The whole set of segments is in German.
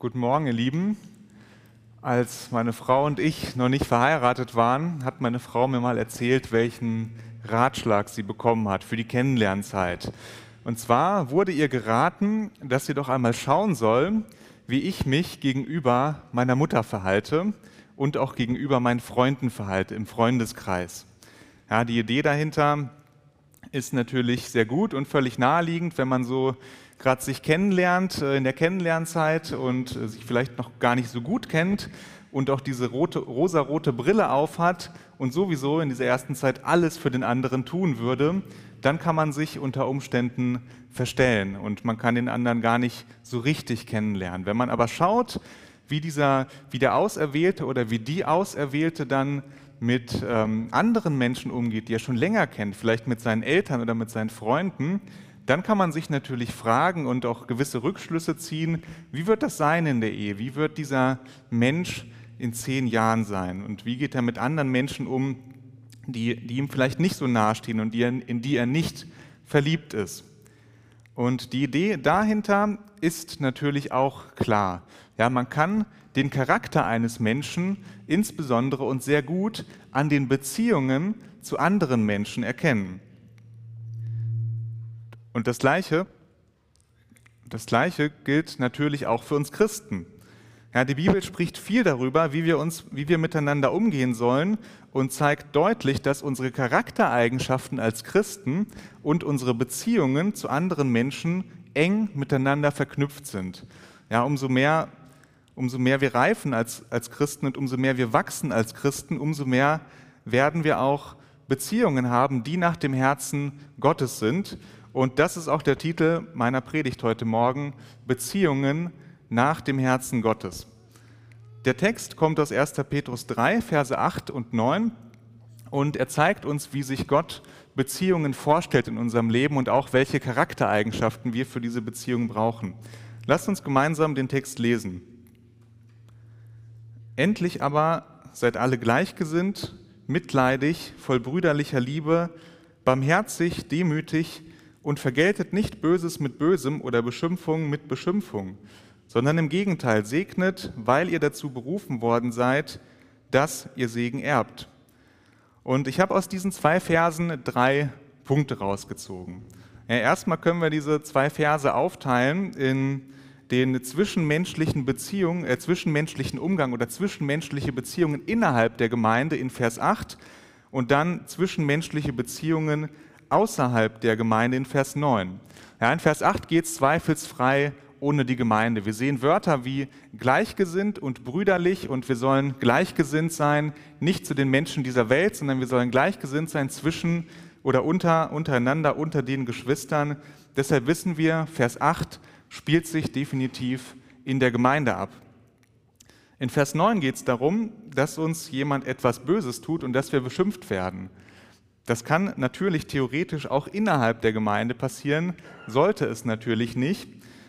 Guten Morgen, ihr Lieben. Als meine Frau und ich noch nicht verheiratet waren, hat meine Frau mir mal erzählt, welchen Ratschlag sie bekommen hat für die Kennenlernzeit. Und zwar wurde ihr geraten, dass sie doch einmal schauen soll, wie ich mich gegenüber meiner Mutter verhalte und auch gegenüber meinen Freunden verhalte im Freundeskreis. Ja, die Idee dahinter ist natürlich sehr gut und völlig naheliegend, wenn man so gerade sich kennenlernt äh, in der Kennenlernzeit und äh, sich vielleicht noch gar nicht so gut kennt und auch diese rote, rosarote Brille aufhat und sowieso in dieser ersten Zeit alles für den anderen tun würde, dann kann man sich unter Umständen verstellen und man kann den anderen gar nicht so richtig kennenlernen. Wenn man aber schaut, wie, dieser, wie der Auserwählte oder wie die Auserwählte dann mit ähm, anderen Menschen umgeht, die er schon länger kennt, vielleicht mit seinen Eltern oder mit seinen Freunden, dann kann man sich natürlich fragen und auch gewisse Rückschlüsse ziehen, wie wird das sein in der Ehe? Wie wird dieser Mensch in zehn Jahren sein? Und wie geht er mit anderen Menschen um, die, die ihm vielleicht nicht so nahestehen und die, in die er nicht verliebt ist? Und die Idee dahinter ist natürlich auch klar. Ja, man kann den Charakter eines Menschen insbesondere und sehr gut an den Beziehungen zu anderen Menschen erkennen. Und das Gleiche, das Gleiche gilt natürlich auch für uns Christen. Ja, die Bibel spricht viel darüber, wie wir, uns, wie wir miteinander umgehen sollen und zeigt deutlich, dass unsere Charaktereigenschaften als Christen und unsere Beziehungen zu anderen Menschen eng miteinander verknüpft sind. Ja, umso mehr, umso mehr wir reifen als, als Christen und umso mehr wir wachsen als Christen, umso mehr werden wir auch Beziehungen haben, die nach dem Herzen Gottes sind. Und das ist auch der Titel meiner Predigt heute Morgen, Beziehungen nach dem Herzen Gottes. Der Text kommt aus 1. Petrus 3, Verse 8 und 9 und er zeigt uns, wie sich Gott Beziehungen vorstellt in unserem Leben und auch welche Charaktereigenschaften wir für diese Beziehungen brauchen. Lasst uns gemeinsam den Text lesen. Endlich aber seid alle gleichgesinnt, mitleidig, voll brüderlicher Liebe, barmherzig, demütig, und vergeltet nicht Böses mit Bösem oder Beschimpfung mit Beschimpfung, sondern im Gegenteil segnet, weil ihr dazu berufen worden seid, dass ihr Segen erbt. Und ich habe aus diesen zwei Versen drei Punkte rausgezogen. Ja, erstmal können wir diese zwei Verse aufteilen in den zwischenmenschlichen Beziehungen, äh, zwischenmenschlichen Umgang oder zwischenmenschliche Beziehungen innerhalb der Gemeinde in Vers 8 und dann zwischenmenschliche Beziehungen außerhalb der Gemeinde in Vers 9. Ja, in Vers 8 geht es zweifelsfrei ohne die Gemeinde. Wir sehen Wörter wie gleichgesinnt und brüderlich und wir sollen gleichgesinnt sein, nicht zu den Menschen dieser Welt, sondern wir sollen gleichgesinnt sein zwischen oder unter, untereinander, unter den Geschwistern. Deshalb wissen wir, Vers 8 spielt sich definitiv in der Gemeinde ab. In Vers 9 geht es darum, dass uns jemand etwas Böses tut und dass wir beschimpft werden. Das kann natürlich theoretisch auch innerhalb der Gemeinde passieren, sollte es natürlich nicht.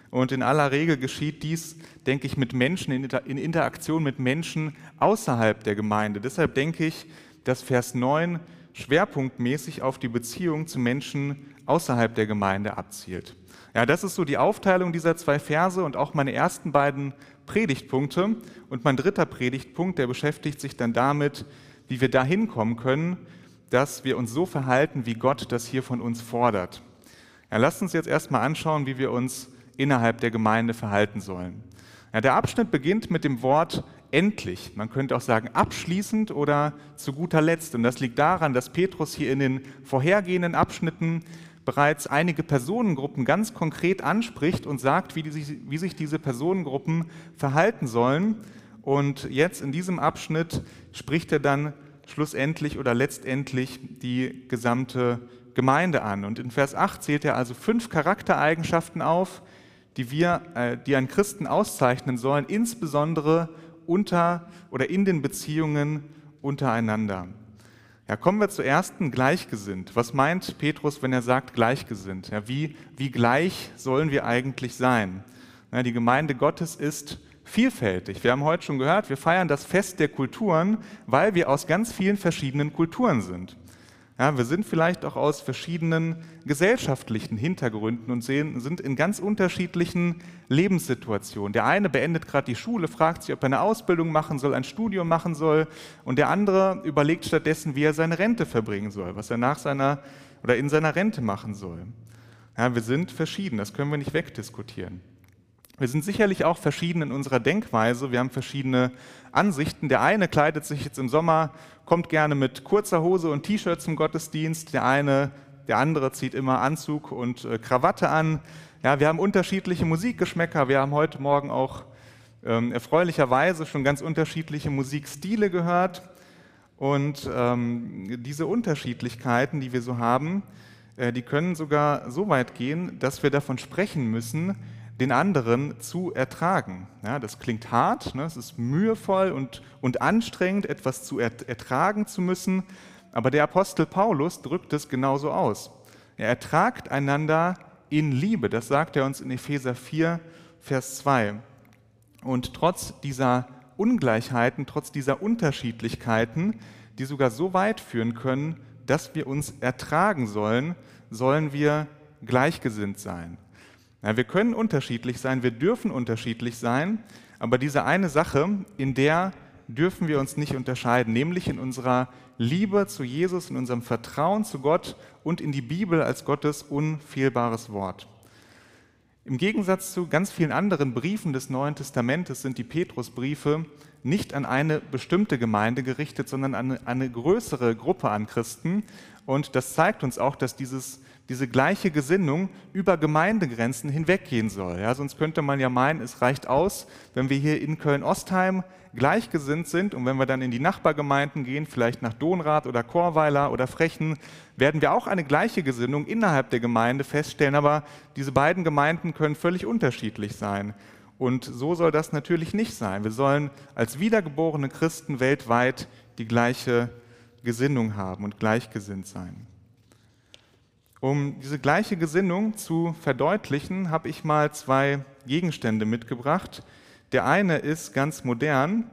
Und in aller Regel geschieht dies, denke ich, mit Menschen, in Interaktion mit Menschen außerhalb der Gemeinde. Deshalb denke ich, dass Vers 9 schwerpunktmäßig auf die Beziehung zu Menschen außerhalb der Gemeinde abzielt. Ja, das ist so die Aufteilung dieser zwei Verse und auch meine ersten beiden Predigtpunkte. Und mein dritter Predigtpunkt, der beschäftigt sich dann damit, wie wir dahin kommen können, dass wir uns so verhalten, wie Gott das hier von uns fordert. Ja, lasst uns jetzt erstmal anschauen, wie wir uns innerhalb der Gemeinde verhalten sollen. Ja, der Abschnitt beginnt mit dem Wort endlich. Man könnte auch sagen abschließend oder zu guter Letzt. Und das liegt daran, dass Petrus hier in den vorhergehenden Abschnitten bereits einige Personengruppen ganz konkret anspricht und sagt, wie, die, wie sich diese Personengruppen verhalten sollen. Und jetzt in diesem Abschnitt spricht er dann schlussendlich oder letztendlich die gesamte Gemeinde an. Und in Vers 8 zählt er also fünf Charaktereigenschaften auf, die wir, äh, die einen Christen auszeichnen sollen, insbesondere unter oder in den Beziehungen untereinander. Ja, kommen wir zur ersten gleichgesinnt. Was meint Petrus, wenn er sagt gleichgesinnt? Ja, wie, wie gleich sollen wir eigentlich sein? Ja, die Gemeinde Gottes ist vielfältig. Wir haben heute schon gehört, wir feiern das Fest der Kulturen, weil wir aus ganz vielen verschiedenen Kulturen sind. Ja, wir sind vielleicht auch aus verschiedenen gesellschaftlichen Hintergründen und sehen, sind in ganz unterschiedlichen Lebenssituationen. Der eine beendet gerade die Schule, fragt sich, ob er eine Ausbildung machen soll, ein Studium machen soll, und der andere überlegt stattdessen, wie er seine Rente verbringen soll, was er nach seiner oder in seiner Rente machen soll. Ja, wir sind verschieden, das können wir nicht wegdiskutieren. Wir sind sicherlich auch verschieden in unserer Denkweise. Wir haben verschiedene Ansichten. Der eine kleidet sich jetzt im Sommer, kommt gerne mit kurzer Hose und T-Shirt zum Gottesdienst. Der eine, der andere zieht immer Anzug und äh, Krawatte an. Ja, wir haben unterschiedliche Musikgeschmäcker. Wir haben heute Morgen auch ähm, erfreulicherweise schon ganz unterschiedliche Musikstile gehört. Und ähm, diese Unterschiedlichkeiten, die wir so haben, äh, die können sogar so weit gehen, dass wir davon sprechen müssen, den anderen zu ertragen. Ja, das klingt hart, ne? es ist mühevoll und, und anstrengend, etwas zu ertragen zu müssen, aber der Apostel Paulus drückt es genauso aus. Er ertragt einander in Liebe, das sagt er uns in Epheser 4, Vers 2. Und trotz dieser Ungleichheiten, trotz dieser Unterschiedlichkeiten, die sogar so weit führen können, dass wir uns ertragen sollen, sollen wir gleichgesinnt sein. Ja, wir können unterschiedlich sein, wir dürfen unterschiedlich sein, aber diese eine Sache, in der dürfen wir uns nicht unterscheiden, nämlich in unserer Liebe zu Jesus, in unserem Vertrauen zu Gott und in die Bibel als Gottes unfehlbares Wort. Im Gegensatz zu ganz vielen anderen Briefen des Neuen Testamentes sind die Petrusbriefe nicht an eine bestimmte Gemeinde gerichtet, sondern an eine, größere Gruppe an Christen. Und das zeigt uns auch, dass dieses diese gleiche Gesinnung über Gemeindegrenzen hinweggehen soll. Ja, sonst könnte man ja meinen, es reicht aus, wenn wir hier in Köln-Ostheim gleichgesinnt sind und wenn wir dann in die Nachbargemeinden gehen, vielleicht nach Donrath oder Chorweiler oder Frechen, werden wir auch eine gleiche Gesinnung innerhalb der Gemeinde feststellen, aber diese beiden Gemeinden können völlig unterschiedlich sein. Und so soll das natürlich nicht sein. Wir sollen als wiedergeborene Christen weltweit die gleiche Gesinnung haben und gleichgesinnt sein. Um diese gleiche Gesinnung zu verdeutlichen, habe ich mal zwei Gegenstände mitgebracht. Der eine ist ganz modern,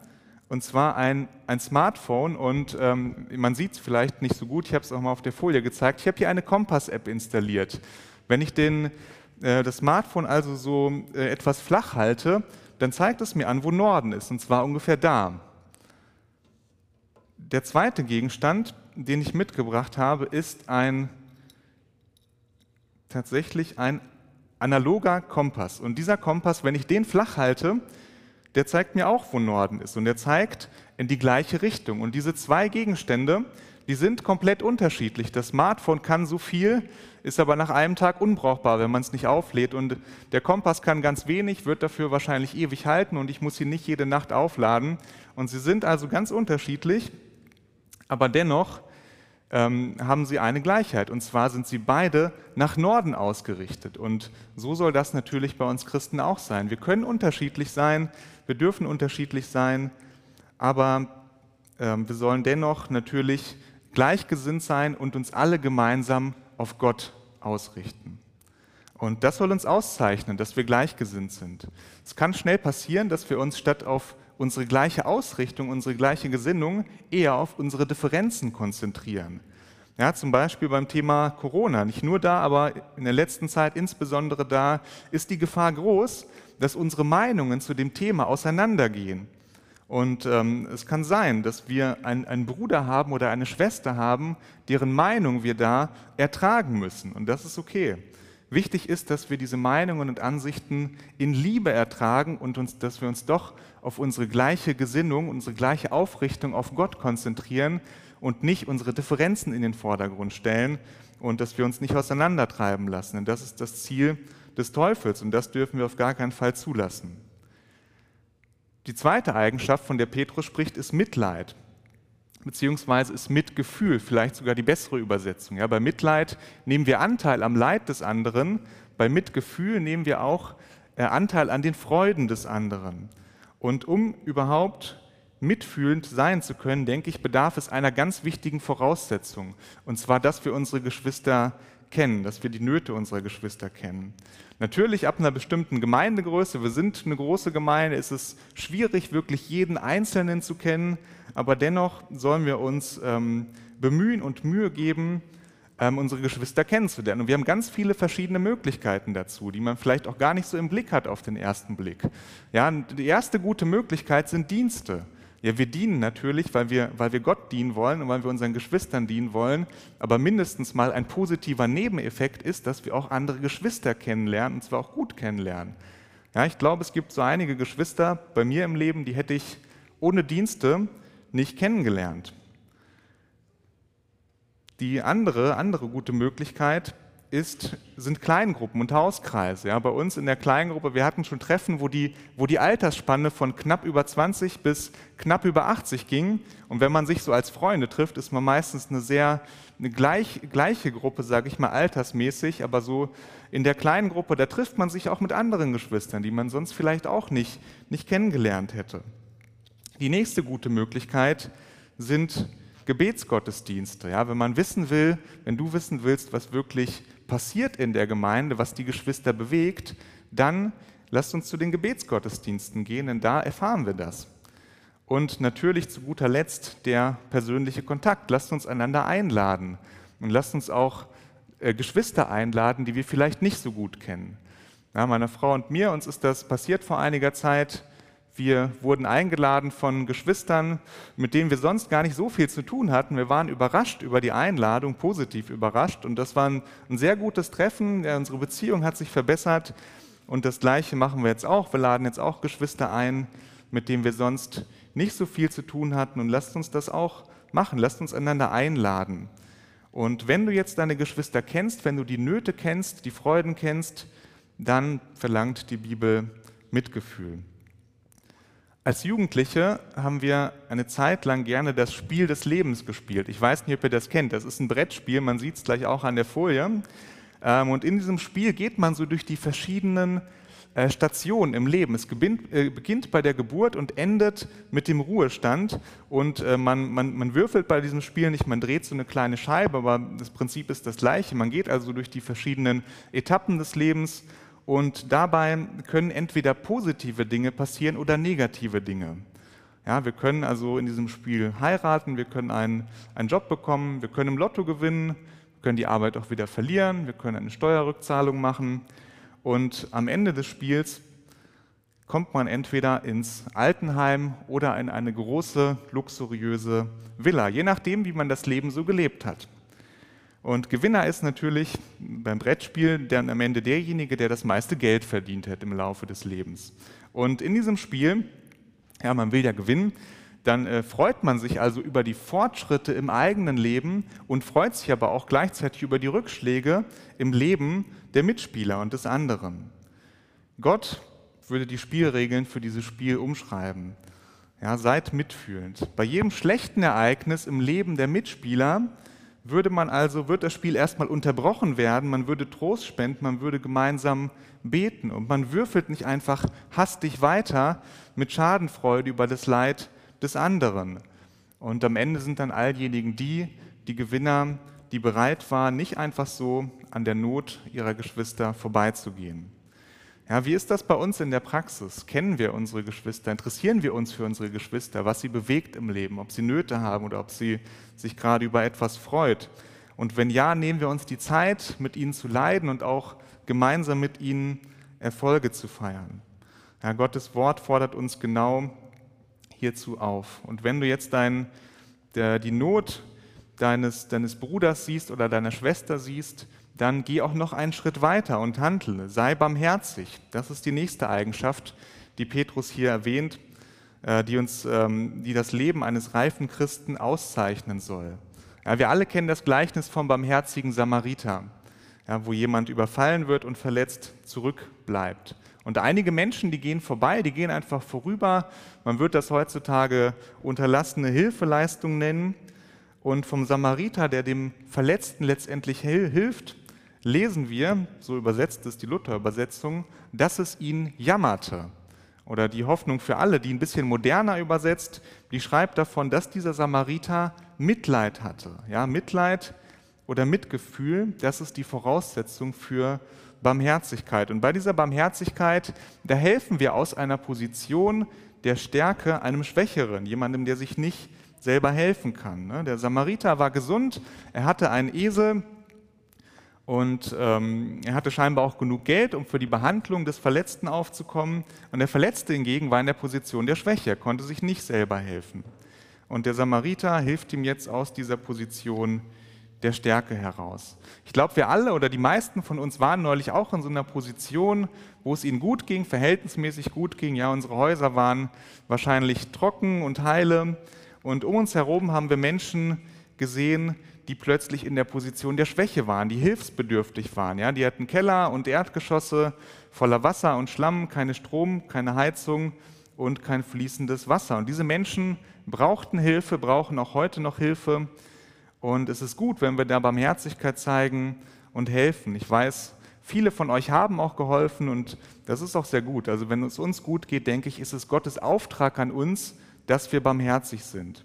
und zwar ein, ein Smartphone. Und ähm, man sieht es vielleicht nicht so gut, ich habe es auch mal auf der Folie gezeigt. Ich habe hier eine Kompass-App installiert. Wenn ich den, äh, das Smartphone also so äh, etwas flach halte, dann zeigt es mir an, wo Norden ist, und zwar ungefähr da. Der zweite Gegenstand, den ich mitgebracht habe, ist ein tatsächlich ein analoger Kompass. Und dieser Kompass, wenn ich den flach halte, der zeigt mir auch, wo Norden ist. Und der zeigt in die gleiche Richtung. Und diese zwei Gegenstände, die sind komplett unterschiedlich. Das Smartphone kann so viel, ist aber nach einem Tag unbrauchbar, wenn man es nicht auflädt. Und der Kompass kann ganz wenig, wird dafür wahrscheinlich ewig halten und ich muss ihn nicht jede Nacht aufladen. Und sie sind also ganz unterschiedlich, aber dennoch ähm, haben sie eine Gleichheit. Und zwar sind sie beide nach Norden ausgerichtet. Und so soll das natürlich bei uns Christen auch sein. Wir können unterschiedlich sein, wir dürfen unterschiedlich sein, aber ähm, wir sollen dennoch natürlich gleichgesinnt sein und uns alle gemeinsam auf Gott ausrichten. Und das soll uns auszeichnen, dass wir gleichgesinnt sind. Es kann schnell passieren, dass wir uns statt auf unsere gleiche Ausrichtung, unsere gleiche Gesinnung eher auf unsere Differenzen konzentrieren. Ja, zum Beispiel beim Thema Corona. Nicht nur da, aber in der letzten Zeit insbesondere da ist die Gefahr groß, dass unsere Meinungen zu dem Thema auseinandergehen. Und ähm, es kann sein, dass wir einen Bruder haben oder eine Schwester haben, deren Meinung wir da ertragen müssen. Und das ist okay. Wichtig ist, dass wir diese Meinungen und Ansichten in Liebe ertragen und uns, dass wir uns doch auf unsere gleiche Gesinnung, unsere gleiche Aufrichtung auf Gott konzentrieren und nicht unsere Differenzen in den Vordergrund stellen und dass wir uns nicht auseinandertreiben lassen. Denn das ist das Ziel des Teufels und das dürfen wir auf gar keinen Fall zulassen. Die zweite Eigenschaft, von der Petrus spricht, ist Mitleid beziehungsweise ist Mitgefühl vielleicht sogar die bessere Übersetzung. Ja, bei Mitleid nehmen wir Anteil am Leid des anderen, bei Mitgefühl nehmen wir auch äh, Anteil an den Freuden des anderen. Und um überhaupt mitfühlend sein zu können, denke ich, bedarf es einer ganz wichtigen Voraussetzung, und zwar, dass wir unsere Geschwister kennen, dass wir die Nöte unserer Geschwister kennen. Natürlich ab einer bestimmten Gemeindegröße, wir sind eine große Gemeinde, ist es schwierig, wirklich jeden Einzelnen zu kennen, aber dennoch sollen wir uns ähm, bemühen und Mühe geben, ähm, unsere Geschwister kennenzulernen. Und wir haben ganz viele verschiedene Möglichkeiten dazu, die man vielleicht auch gar nicht so im Blick hat auf den ersten Blick. Ja, die erste gute Möglichkeit sind Dienste. Ja, wir dienen natürlich, weil wir, weil wir Gott dienen wollen und weil wir unseren Geschwistern dienen wollen. Aber mindestens mal ein positiver Nebeneffekt ist, dass wir auch andere Geschwister kennenlernen und zwar auch gut kennenlernen. Ja, ich glaube, es gibt so einige Geschwister bei mir im Leben, die hätte ich ohne Dienste nicht kennengelernt. Die andere, andere gute Möglichkeit ist, sind Kleingruppen und Hauskreise. Ja, bei uns in der Kleingruppe, wir hatten schon Treffen, wo die, wo die Altersspanne von knapp über 20 bis knapp über 80 ging. Und wenn man sich so als Freunde trifft, ist man meistens eine sehr eine gleich, gleiche Gruppe, sage ich mal, altersmäßig. Aber so in der kleinen Gruppe, da trifft man sich auch mit anderen Geschwistern, die man sonst vielleicht auch nicht, nicht kennengelernt hätte. Die nächste gute Möglichkeit sind Gebetsgottesdienste. Ja, wenn man wissen will, wenn du wissen willst, was wirklich passiert in der Gemeinde, was die Geschwister bewegt, dann lasst uns zu den Gebetsgottesdiensten gehen, denn da erfahren wir das. Und natürlich zu guter Letzt der persönliche Kontakt. Lasst uns einander einladen und lasst uns auch äh, Geschwister einladen, die wir vielleicht nicht so gut kennen. Ja, meiner Frau und mir, uns ist das passiert vor einiger Zeit. Wir wurden eingeladen von Geschwistern, mit denen wir sonst gar nicht so viel zu tun hatten. Wir waren überrascht über die Einladung, positiv überrascht. Und das war ein, sehr gutes Treffen. Unsere Beziehung hat sich verbessert. Und das Gleiche machen wir jetzt auch. Wir laden jetzt auch Geschwister ein, mit denen wir sonst nicht so viel zu tun hatten. Und lasst uns das auch machen. Lasst uns einander einladen. Und wenn du jetzt deine Geschwister kennst, wenn du die Nöte kennst, die Freuden kennst, dann verlangt die Bibel Mitgefühl. Als Jugendliche haben wir eine Zeit lang gerne das Spiel des Lebens gespielt. Ich weiß nicht, ob ihr das kennt. Das ist ein Brettspiel, man sieht es gleich auch an der Folie. Ähm, und in diesem Spiel geht man so durch die verschiedenen äh, Stationen im Leben. Es äh, beginnt bei der Geburt und endet mit dem Ruhestand. Und äh, man, man, man würfelt bei diesem Spiel nicht, man dreht so eine kleine Scheibe, aber das Prinzip ist das gleiche. Man geht also durch die verschiedenen Etappen des Lebens und dabei können entweder positive Dinge passieren oder negative Dinge. Ja, wir können also in diesem Spiel heiraten, wir können einen, einen Job bekommen, wir können im Lotto gewinnen, wir können die Arbeit auch wieder verlieren, wir können eine Steuerrückzahlung machen. Und am Ende des Spiels kommt man entweder ins Altenheim oder in eine große, luxuriöse Villa, je nachdem, wie man das Leben so gelebt hat. Und Gewinner ist natürlich beim Brettspiel dann am Ende derjenige, der das meiste Geld verdient hat im Laufe des Lebens. Und in diesem Spiel, ja, man will ja gewinnen, dann äh, freut man sich also über die Fortschritte im eigenen Leben und freut sich aber auch gleichzeitig über die Rückschläge im Leben der Mitspieler und des anderen. Gott würde die Spielregeln für dieses Spiel umschreiben. Ja, seid mitfühlend. Bei jedem schlechten Ereignis im Leben der Mitspieler würde man also, wird das Spiel erstmal unterbrochen werden, man würde Trost spenden, man würde gemeinsam beten und man würfelt nicht einfach hastig weiter mit Schadenfreude über das Leid des anderen. Und am Ende sind dann all diejenigen die, die Gewinner, die bereit waren, nicht einfach so an der Not ihrer Geschwister vorbeizugehen. Ja, wie ist das bei uns in der Praxis? Kennen wir unsere Geschwister? Interessieren wir uns für unsere Geschwister, was sie bewegt im Leben, ob sie Nöte haben oder ob sie sich gerade über etwas freut? Und wenn ja, nehmen wir uns die Zeit, mit ihnen zu leiden und auch gemeinsam mit ihnen Erfolge zu feiern. Ja, Gottes Wort fordert uns genau hierzu auf. Und wenn du jetzt dein, der, die Not deines, deines Bruders siehst oder deiner Schwester siehst, dann geh auch noch einen Schritt weiter und handle. Sei barmherzig. Das ist die nächste Eigenschaft, die Petrus hier erwähnt, äh, die uns, ähm, die das Leben eines reifen Christen auszeichnen soll. Ja, wir alle kennen das Gleichnis vom barmherzigen Samariter, ja, wo jemand überfallen wird und verletzt zurückbleibt. Und einige Menschen, die gehen vorbei, die gehen einfach vorüber. Man wird das heutzutage unterlassene Hilfeleistung nennen. Und vom Samariter, der dem Verletzten letztendlich hilft, lesen wir, so übersetzt es die Luther-Übersetzung, dass es ihn jammerte. Oder die Hoffnung für alle, die ein bisschen moderner übersetzt, die schreibt davon, dass dieser Samariter Mitleid hatte. Ja, Mitleid oder Mitgefühl, das ist die Voraussetzung für Barmherzigkeit. Und bei dieser Barmherzigkeit, da helfen wir aus einer Position der Stärke einem Schwächeren, jemandem, der sich nicht selber helfen kann. Ne? Der Samariter war gesund, er hatte einen Esel und ähm, er hatte scheinbar auch genug Geld, um für die Behandlung des Verletzten aufzukommen. Und der Verletzte hingegen war in der Position der Schwäche, er konnte sich nicht selber helfen. Und der Samariter hilft ihm jetzt aus dieser Position der Stärke heraus. Ich glaube, wir alle oder die meisten von uns waren neulich auch in so einer Position, wo es ihnen gut ging, verhältnismäßig gut ging. Ja, unsere Häuser waren wahrscheinlich trocken und heile. Und um uns herum haben wir Menschen gesehen, die plötzlich in der Position der Schwäche waren, die hilfsbedürftig waren. Ja, die hatten Keller und Erdgeschosse voller Wasser und Schlamm, keine Strom, keine Heizung und kein fließendes Wasser. Und diese Menschen brauchten Hilfe, brauchen auch heute noch Hilfe. Und es ist gut, wenn wir da Barmherzigkeit zeigen und helfen. Ich weiß, viele von euch haben auch geholfen und das ist auch sehr gut. Also wenn es uns gut geht, denke ich, ist es Gottes Auftrag an uns, dass wir barmherzig sind.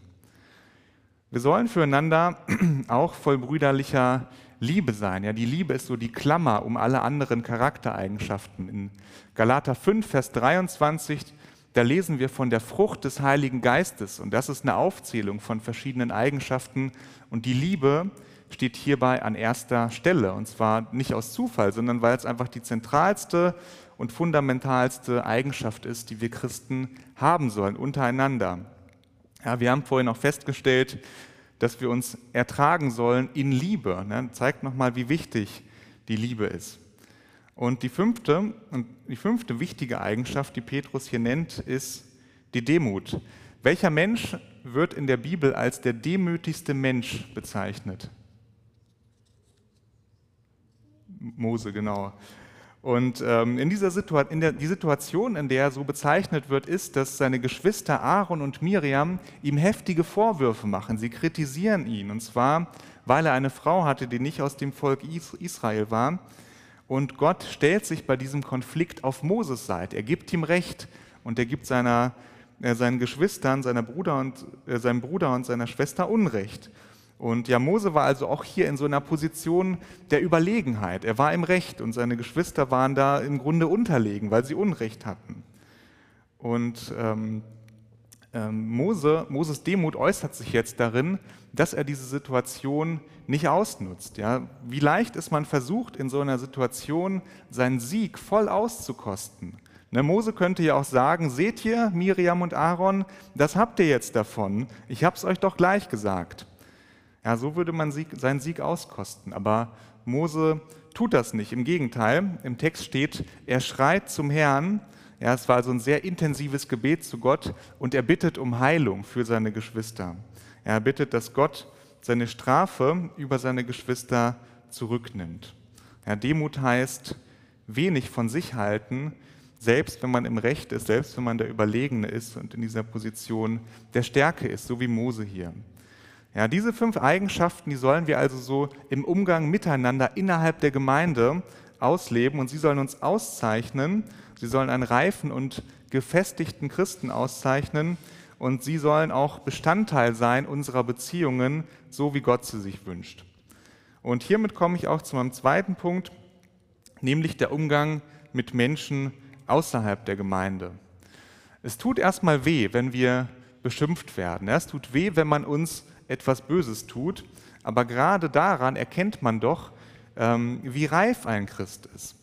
Wir sollen füreinander auch voll brüderlicher Liebe sein. Ja, die Liebe ist so die Klammer um alle anderen Charaktereigenschaften. In Galater 5, Vers 23 da lesen wir von der Frucht des Heiligen Geistes und das ist eine Aufzählung von verschiedenen Eigenschaften und die Liebe steht hierbei an erster Stelle und zwar nicht aus Zufall, sondern weil es einfach die zentralste und fundamentalste Eigenschaft ist, die wir Christen haben sollen untereinander. Ja, wir haben vorhin auch festgestellt, dass wir uns ertragen sollen in Liebe. Ne? Zeigt nochmal, wie wichtig die Liebe ist. Und die fünfte, und die fünfte wichtige Eigenschaft, die Petrus hier nennt, ist die Demut. Welcher Mensch wird in der Bibel als der demütigste Mensch bezeichnet? Mose, genau. Und ähm, in dieser Situation, in der, die Situation, in der er so bezeichnet wird, ist, dass seine Geschwister Aaron und Miriam ihm heftige Vorwürfe machen. Sie kritisieren ihn, und zwar, weil er eine Frau hatte, die nicht aus dem Volk Israel war. Und Gott stellt sich bei diesem Konflikt auf Moses Seite. Er gibt ihm Recht und er gibt seiner, äh, seinen Geschwistern, seiner Bruder und, äh, seinem Bruder und seiner Schwester Unrecht. Und ja, Mose war also auch hier in so einer Position der Überlegenheit. Er war im Recht und seine Geschwister waren da im Grunde unterlegen, weil sie Unrecht hatten. Und ähm, ähm, Mose, Moses Demut äußert sich jetzt darin, dass er diese Situation nicht ausnutzt. Ja? Wie leicht ist man versucht, in so einer Situation seinen Sieg voll auszukosten. Ne, Mose könnte ja auch sagen, seht ihr, Miriam und Aaron, das habt ihr jetzt davon, ich habe es euch doch gleich gesagt. Ja, so würde man Sieg, seinen Sieg auskosten. Aber Mose tut das nicht. Im Gegenteil, im Text steht, er schreit zum Herrn ja, es war also ein sehr intensives Gebet zu Gott und er bittet um Heilung für seine Geschwister. Er bittet, dass Gott seine Strafe über seine Geschwister zurücknimmt. Ja, Demut heißt wenig von sich halten, selbst wenn man im Recht ist, selbst wenn man der Überlegene ist und in dieser Position der Stärke ist, so wie Mose hier. Ja, diese fünf Eigenschaften, die sollen wir also so im Umgang miteinander innerhalb der Gemeinde ausleben und sie sollen uns auszeichnen Sie sollen einen reifen und gefestigten Christen auszeichnen und sie sollen auch Bestandteil sein unserer Beziehungen, so wie Gott sie sich wünscht. Und hiermit komme ich auch zu meinem zweiten Punkt, nämlich der Umgang mit Menschen außerhalb der Gemeinde. Es tut erstmal weh, wenn wir beschimpft werden. Es tut weh, wenn man uns etwas Böses tut. Aber gerade daran erkennt man doch, ähm, wie reif ein Christ ist.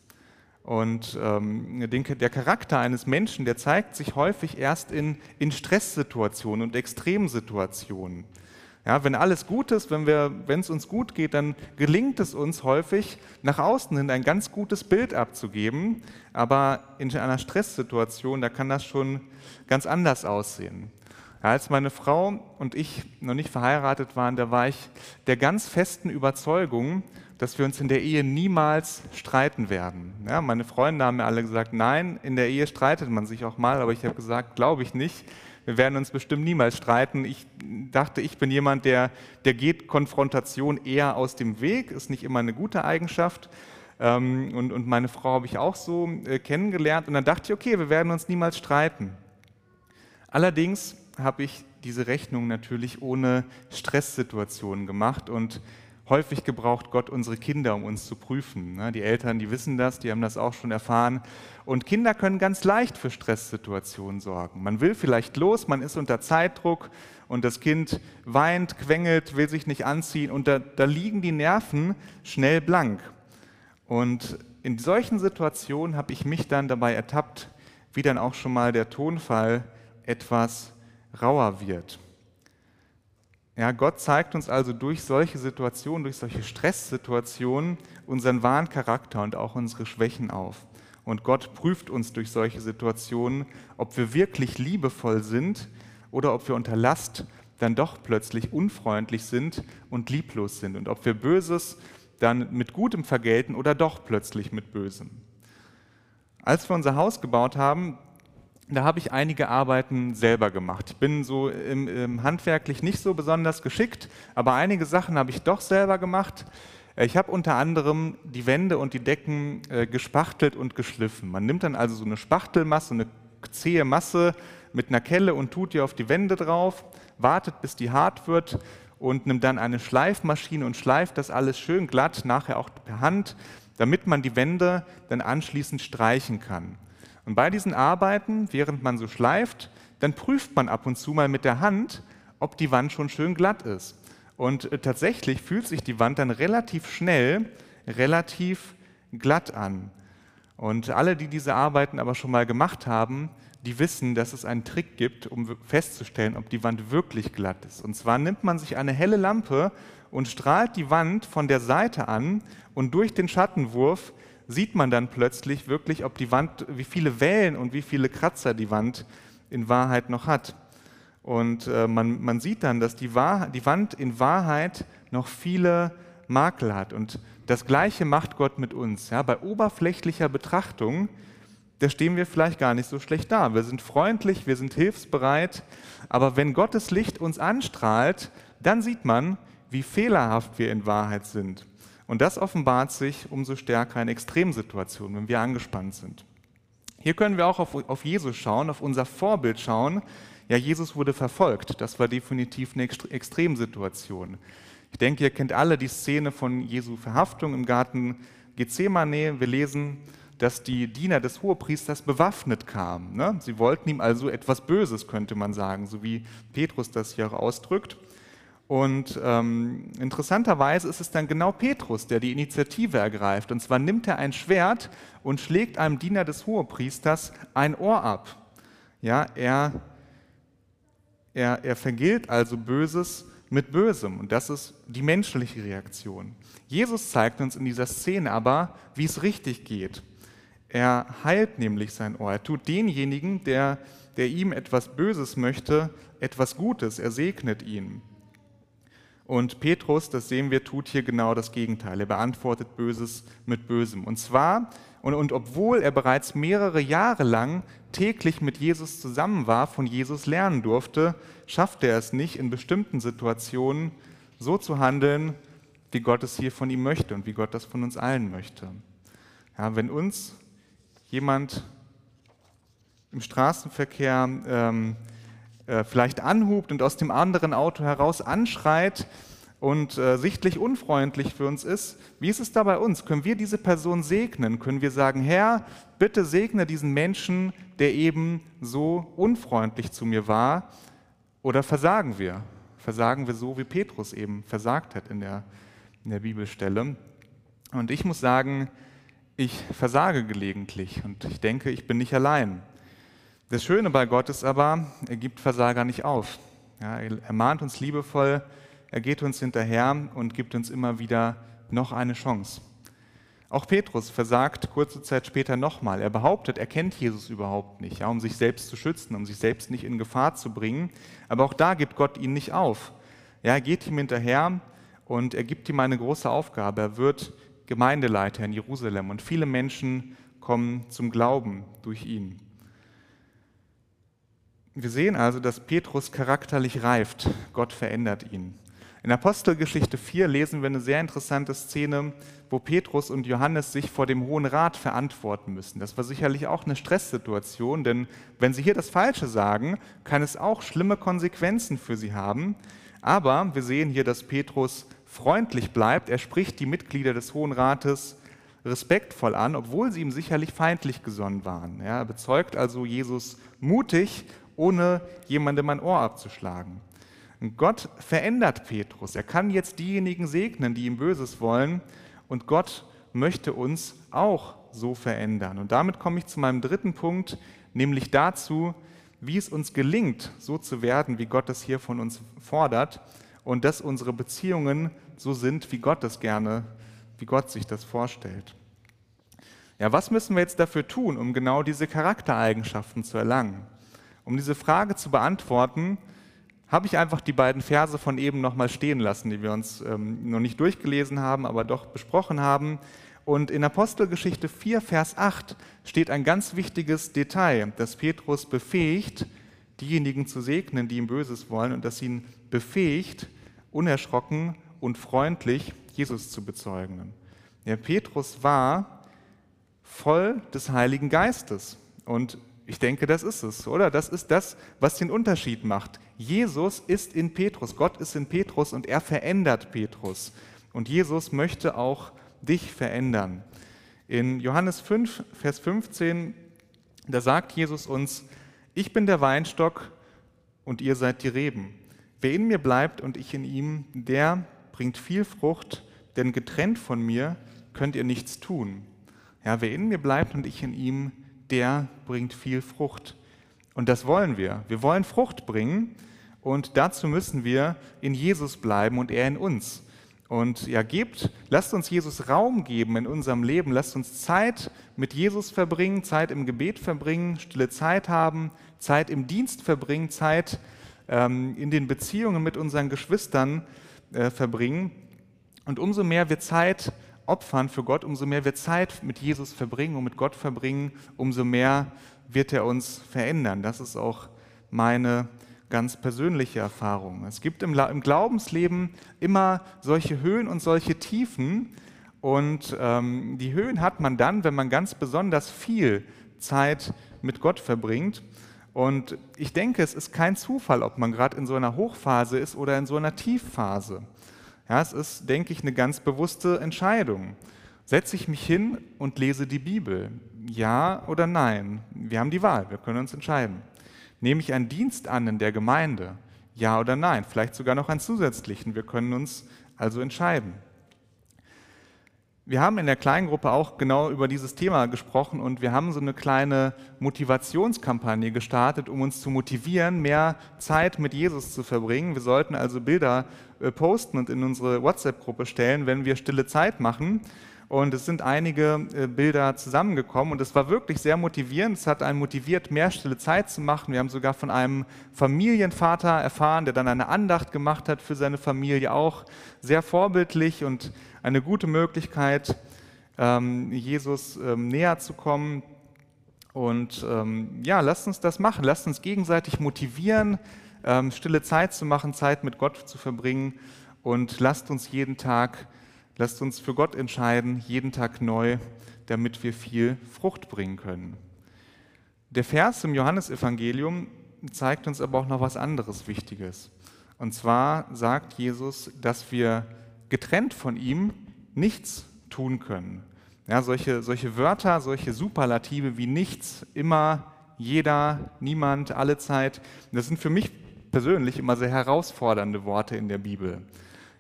Und ähm, der Charakter eines Menschen, der zeigt sich häufig erst in, Stresssituationen und Extremsituationen. Ja, wenn alles gut ist, wenn es uns gut geht, dann gelingt es uns häufig, nach außen hin ein ganz gutes Bild abzugeben. Aber in einer Stresssituation, da kann das schon ganz anders aussehen. Als meine Frau und ich noch nicht verheiratet waren, da war ich der ganz festen Überzeugung, dass wir uns in der Ehe niemals streiten werden. Ja, meine Freunde haben mir alle gesagt, nein, in der Ehe streitet man sich auch mal, aber ich habe gesagt, glaube ich nicht. Wir werden uns bestimmt niemals streiten. Ich dachte, ich bin jemand, der, der geht Konfrontation eher aus dem Weg, ist nicht immer eine gute Eigenschaft. Ähm, und, und meine Frau habe ich auch so äh, kennengelernt. Und dann dachte ich, okay, wir werden uns niemals streiten. Allerdings habe ich diese Rechnung natürlich ohne Stresssituationen gemacht und häufig gebraucht Gott unsere Kinder, um uns zu prüfen. Ne? Die Eltern, die wissen das, die haben das auch schon erfahren. Und Kinder können ganz leicht für Stresssituationen sorgen. Man will vielleicht los, man ist unter Zeitdruck und das Kind weint, quengelt, will sich nicht anziehen und da, da liegen die Nerven schnell blank. Und in solchen Situationen habe ich mich dann dabei ertappt, wie dann auch schon mal der Tonfall etwas rauer wird. Ja, Gott zeigt uns also durch solche Situationen, durch solche Stresssituationen unseren wahren Charakter und auch unsere Schwächen auf. Und Gott prüft uns durch solche Situationen, ob wir wirklich liebevoll sind oder ob wir unter Last dann doch plötzlich unfreundlich sind und lieblos sind und ob wir Böses dann mit Gutem vergelten oder doch plötzlich mit Bösem. Als wir unser Haus gebaut haben, da habe ich einige Arbeiten selber gemacht. Ich bin so im, im handwerklich nicht so besonders geschickt, aber einige Sachen habe ich doch selber gemacht. Ich habe unter anderem die Wände und die Decken äh, gespachtelt und geschliffen. Man nimmt dann also so eine Spachtelmasse, eine zähe Masse mit einer Kelle und tut die auf die Wände drauf, wartet, bis die hart wird und nimmt dann eine Schleifmaschine und schleift das alles schön glatt, nachher auch per Hand, damit man die Wände dann anschließend streichen kann. Und bei diesen Arbeiten, während man so schleift, dann prüft man ab und zu mal mit der Hand, ob die Wand schon schön glatt ist. Und äh, tatsächlich fühlt sich die Wand dann relativ schnell relativ glatt an. Und alle, die diese Arbeiten aber schon mal gemacht haben, die wissen, dass es einen Trick gibt, um festzustellen, ob die Wand wirklich glatt ist. Und zwar nimmt man sich eine helle Lampe und strahlt die Wand von der Seite an und durch den Schattenwurf sieht man dann plötzlich wirklich, ob die Wand, wie viele Wellen und wie viele Kratzer die Wand in Wahrheit noch hat. Und äh, man, man sieht dann, dass die, Wahr, die Wand in Wahrheit noch viele Makel hat. Und das Gleiche macht Gott mit uns. Ja, bei oberflächlicher Betrachtung, da stehen wir vielleicht gar nicht so schlecht da. Wir sind freundlich, wir sind hilfsbereit, aber wenn Gottes Licht uns anstrahlt, dann sieht man, wie fehlerhaft wir in Wahrheit sind. Und das offenbart sich umso stärker in Extremsituationen, wenn wir angespannt sind. Hier können wir auch auf, auf Jesus schauen, auf unser Vorbild schauen. Ja, Jesus wurde verfolgt. Das war definitiv eine Extremsituation. Ich denke, ihr kennt alle die Szene von Jesu Verhaftung im Garten Gethsemane. Wir lesen, dass die Diener des Hohepriesters bewaffnet kamen. Ne? Sie wollten ihm also etwas Böses, könnte man sagen, so wie Petrus das hier auch ausdrückt. Und ähm, interessanterweise ist es dann genau Petrus, der die Initiative ergreift. Und zwar nimmt er ein Schwert und schlägt einem Diener des Hohepriesters ein Ohr ab. Ja, er, er, er vergilt also Böses mit Bösem. Und das ist die menschliche Reaktion. Jesus zeigt uns in dieser Szene aber, wie es richtig geht. Er heilt nämlich sein Ohr. Er tut denjenigen, der, der ihm etwas Böses möchte, etwas Gutes. Er segnet ihn. Und Petrus, das sehen wir, tut hier genau das Gegenteil. Er beantwortet Böses mit Bösem. Und zwar, und, und obwohl er bereits mehrere Jahre lang täglich mit Jesus zusammen war, von Jesus lernen durfte, schafft er es nicht, in bestimmten Situationen so zu handeln, wie Gott es hier von ihm möchte und wie Gott das von uns allen möchte. Ja, wenn uns jemand im Straßenverkehr ähm, äh, vielleicht anhubt und aus dem anderen Auto heraus anschreit und äh, sichtlich unfreundlich für uns ist, wie ist es da bei uns? Können wir diese Person segnen? Können wir sagen, Herr, bitte segne diesen Menschen, der eben so unfreundlich zu mir war? Oder versagen wir? Versagen wir so, wie Petrus eben versagt hat in der, in der Bibelstelle? Und ich muss sagen, ich versage gelegentlich und ich denke, ich bin nicht allein. Das Schöne bei Gott ist aber, er gibt Versager nicht auf. Ja, er mahnt uns liebevoll, er geht uns hinterher und gibt uns immer wieder noch eine Chance. Auch Petrus versagt kurze Zeit später nochmal. Er behauptet, er kennt Jesus überhaupt nicht, ja, um sich selbst zu schützen, um sich selbst nicht in Gefahr zu bringen. Aber auch da gibt Gott ihn nicht auf. Ja, er geht ihm hinterher und er gibt ihm eine große Aufgabe. Er wird Gemeindeleiter in Jerusalem und viele Menschen kommen zum Glauben durch ihn. Wir sehen also, dass Petrus charakterlich reift. Gott verändert ihn. In Apostelgeschichte 4 lesen wir eine sehr interessante Szene, wo Petrus und Johannes sich vor dem Hohen Rat verantworten müssen. Das war sicherlich auch eine Stresssituation, denn wenn sie hier das Falsche sagen, kann es auch schlimme Konsequenzen für sie haben. Aber wir sehen hier, dass Petrus freundlich bleibt. Er spricht die Mitglieder des Hohen Rates respektvoll an, obwohl sie ihm sicherlich feindlich gesonnen waren. er bezeugt also Jesus mutig, ohne jemandem ein Ohr abzuschlagen. Gott verändert Petrus. Er kann jetzt diejenigen segnen, die ihm Böses wollen. Und Gott möchte uns auch so verändern. Und damit komme ich zu meinem dritten Punkt, nämlich dazu, wie es uns gelingt, so zu werden, wie Gott es hier von uns fordert und dass unsere Beziehungen so sind, wie Gott es gerne, wie Gott sich das vorstellt. Ja, was müssen wir jetzt dafür tun, um genau diese Charaktereigenschaften zu erlangen? Um diese Frage zu beantworten, habe ich einfach die beiden Verse von eben nochmal stehen lassen, die wir uns ähm, noch nicht durchgelesen haben, aber doch besprochen haben. Und in Apostelgeschichte 4, Vers 8 steht ein ganz wichtiges Detail, dass Petrus befähigt, diejenigen zu segnen, die ihm Böses wollen, und dass ihn befähigt, unerschrocken und freundlich Jesus zu bezeugen. Ja, Petrus war voll des Heiligen Geistes. Und ich denke, das ist es, oder? Das ist das, was den Unterschied macht. Jesus ist in Petrus, Gott ist in Petrus und er verändert Petrus. Und Jesus möchte auch dich verändern. In Johannes 5, Vers 15, da sagt Jesus uns, ich bin der Weinstock und ihr seid die Reben. Wer in mir bleibt und ich in ihm, der bringt viel Frucht, denn getrennt von mir könnt ihr nichts tun. Ja, wer in mir bleibt und ich in ihm, der bringt viel Frucht. Und das wollen wir. Wir wollen Frucht bringen und dazu müssen wir in Jesus bleiben und er in uns. Und ja, gebt, lasst uns Jesus Raum geben in unserem Leben, lasst uns Zeit mit Jesus verbringen, Zeit im Gebet verbringen, stille Zeit haben, Zeit im Dienst verbringen, Zeit ähm, in den Beziehungen mit unseren Geschwistern äh, verbringen. Und umso mehr wir Zeit opfern für Gott, umso mehr wir Zeit mit Jesus verbringen und mit Gott verbringen, umso mehr wird er uns verändern. Das ist auch meine ganz persönliche Erfahrung. Es gibt im, im Glaubensleben immer solche Höhen und solche Tiefen. Und ähm, die Höhen hat man dann, wenn man ganz besonders viel Zeit mit Gott verbringt. Und ich denke, es ist kein Zufall, ob man gerade in so einer Hochphase ist oder in so einer Tiefphase. Ja, es ist, denke ich, eine ganz bewusste Entscheidung. Setze ich mich hin und lese die Bibel? Ja oder nein? Wir haben die Wahl, wir können uns entscheiden. Nehme ich einen Dienst an in der Gemeinde? Ja oder nein? Vielleicht sogar noch einen zusätzlichen. Wir können uns also entscheiden. Wir haben in der Kleingruppe auch genau über dieses Thema gesprochen und wir haben so eine kleine Motivationskampagne gestartet, um uns zu motivieren, mehr Zeit mit Jesus zu verbringen. Wir sollten also Bilder äh, posten und in unsere WhatsApp-Gruppe stellen, wenn wir stille Zeit machen. Und es sind einige äh, Bilder zusammengekommen und es war wirklich sehr motivierend. Es hat einen motiviert, mehr stille Zeit zu machen. Wir haben sogar von einem Familienvater erfahren, der dann eine Andacht gemacht hat für seine Familie, auch sehr vorbildlich und eine gute Möglichkeit, ähm, Jesus ähm, näher zu kommen. Und ähm, ja, lasst uns das machen. Lasst uns gegenseitig motivieren, stille Zeit zu machen, Zeit mit Gott zu verbringen. Und lasst uns jeden Tag Lasst uns für Gott entscheiden, jeden Tag neu, damit wir viel Frucht bringen können. Der Vers im Johannesevangelium zeigt uns aber auch noch was anderes Wichtiges. Und zwar sagt Jesus, dass wir getrennt von ihm nichts tun können. Ja, solche, solche Wörter, solche Superlative wie nichts, immer, jeder, niemand, alle Zeit, das sind für mich persönlich immer sehr herausfordernde Worte in der Bibel.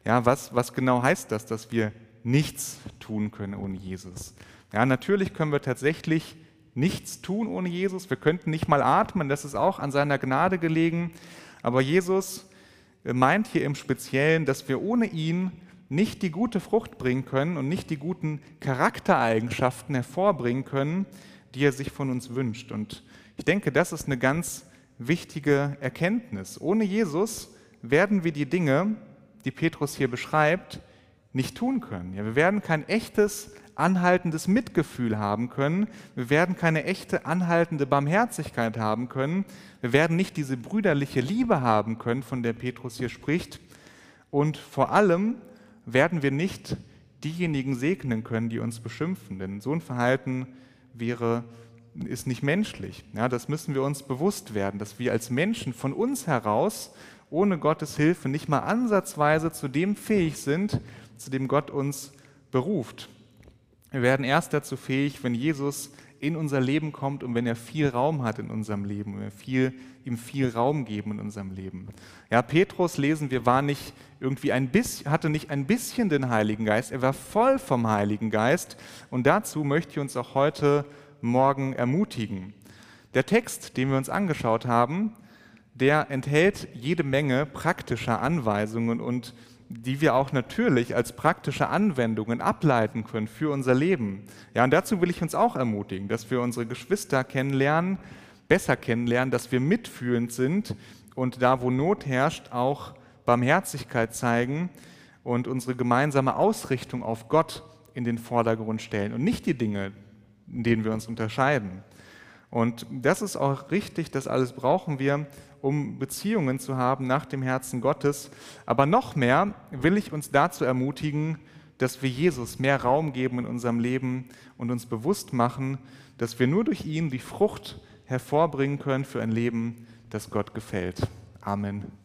Ja, was, was genau heißt das, dass wir nichts tun können ohne Jesus? Ja, natürlich können wir tatsächlich nichts tun ohne Jesus. Wir könnten nicht mal atmen, das ist auch an seiner Gnade gelegen. Aber Jesus meint hier im Speziellen, dass wir ohne ihn nicht die gute Frucht bringen können und nicht die guten Charaktereigenschaften hervorbringen können, die er sich von uns wünscht. Und ich denke, das ist eine ganz wichtige Erkenntnis. Ohne Jesus werden wir die Dinge, die Petrus hier beschreibt, nicht tun können. Ja, wir werden kein echtes, anhaltendes Mitgefühl haben können. Wir werden keine echte, anhaltende Barmherzigkeit haben können. Wir werden nicht diese brüderliche Liebe haben können, von der Petrus hier spricht. Und vor allem werden wir nicht diejenigen segnen können, die uns beschimpfen. Denn so ein Verhalten wäre, ist nicht menschlich. Ja, das müssen wir uns bewusst werden, dass wir als Menschen von uns heraus ohne Gottes Hilfe nicht mal ansatzweise zu dem fähig sind, zu dem Gott uns beruft. Wir werden erst dazu fähig, wenn Jesus in unser Leben kommt und wenn er viel Raum hat in unserem Leben, wenn wir viel, ihm viel Raum geben in unserem Leben. Ja, Petrus lesen wir, war nicht irgendwie ein bisschen, hatte nicht ein bisschen den Heiligen Geist, er war voll vom Heiligen Geist und dazu möchte ich uns auch heute Morgen ermutigen. Der Text, den wir uns angeschaut haben, der enthält jede Menge praktischer Anweisungen und die wir auch natürlich als praktische Anwendungen ableiten können für unser Leben. Ja, und dazu will ich uns auch ermutigen, dass wir unsere Geschwister kennenlernen, besser kennenlernen, dass wir mitfühlend sind und da, wo Not herrscht, auch Barmherzigkeit zeigen und unsere gemeinsame Ausrichtung auf Gott in den Vordergrund stellen und nicht die Dinge, in denen wir uns unterscheiden. Und das ist auch richtig, das alles brauchen wir, um Beziehungen zu haben nach dem Herzen Gottes. Aber noch mehr will ich uns dazu ermutigen, dass wir Jesus mehr Raum geben in unserem Leben und uns bewusst machen, dass wir nur durch ihn die Frucht hervorbringen können für ein Leben, das Gott gefällt. Amen.